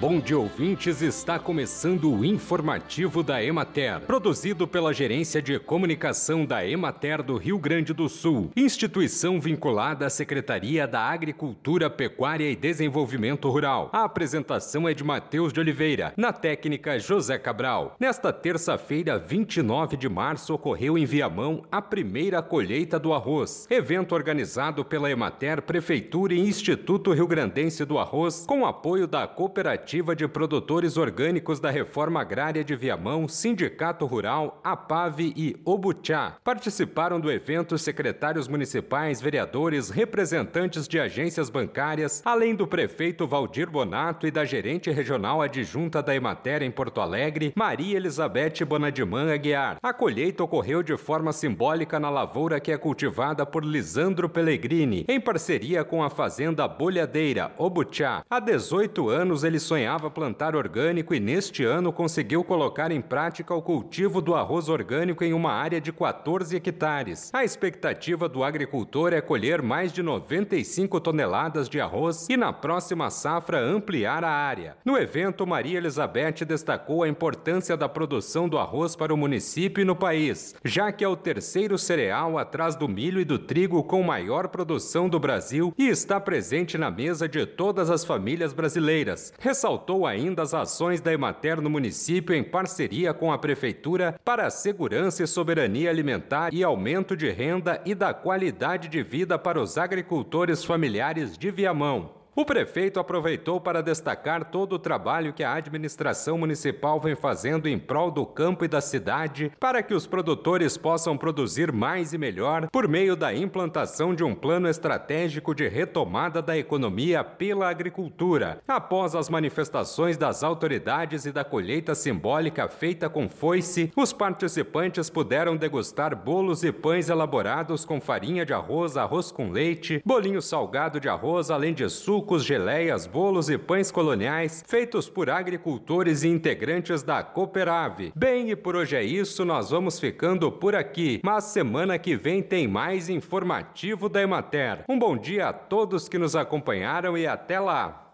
Bom dia, ouvintes. Está começando o informativo da Emater, produzido pela Gerência de Comunicação da Emater do Rio Grande do Sul, instituição vinculada à Secretaria da Agricultura, Pecuária e Desenvolvimento Rural. A apresentação é de Matheus de Oliveira, na técnica José Cabral. Nesta terça-feira, 29 de março, ocorreu em Viamão a primeira colheita do arroz, evento organizado pela Emater, Prefeitura e Instituto Rio Grandense do Arroz, com apoio da cooperativa Cooperativa de Produtores Orgânicos da Reforma Agrária de Viamão, Sindicato Rural, APAV e Obuchá. Participaram do evento secretários municipais, vereadores, representantes de agências bancárias, além do prefeito Valdir Bonato e da gerente regional adjunta da Emater em Porto Alegre, Maria Elizabeth Bonadiman Aguiar. A colheita ocorreu de forma simbólica na lavoura que é cultivada por Lisandro Pellegrini, em parceria com a Fazenda Bolhadeira, Obuchá. Há 18 anos ele sonhava sonhava plantar orgânico e neste ano conseguiu colocar em prática o cultivo do arroz orgânico em uma área de 14 hectares. A expectativa do agricultor é colher mais de 95 toneladas de arroz e na próxima safra ampliar a área. No evento, Maria Elizabeth destacou a importância da produção do arroz para o município e no país, já que é o terceiro cereal atrás do milho e do trigo com maior produção do Brasil e está presente na mesa de todas as famílias brasileiras. Ressaltou ainda as ações da Emater no município em parceria com a Prefeitura para a segurança e soberania alimentar e aumento de renda e da qualidade de vida para os agricultores familiares de Viamão. O prefeito aproveitou para destacar todo o trabalho que a administração municipal vem fazendo em prol do campo e da cidade para que os produtores possam produzir mais e melhor por meio da implantação de um plano estratégico de retomada da economia pela agricultura. Após as manifestações das autoridades e da colheita simbólica feita com foice, os participantes puderam degustar bolos e pães elaborados com farinha de arroz, arroz com leite, bolinho salgado de arroz, além de suco sucos, geleias, bolos e pães coloniais feitos por agricultores e integrantes da Cooperave. Bem, e por hoje é isso, nós vamos ficando por aqui, mas semana que vem tem mais informativo da Emater. Um bom dia a todos que nos acompanharam e até lá!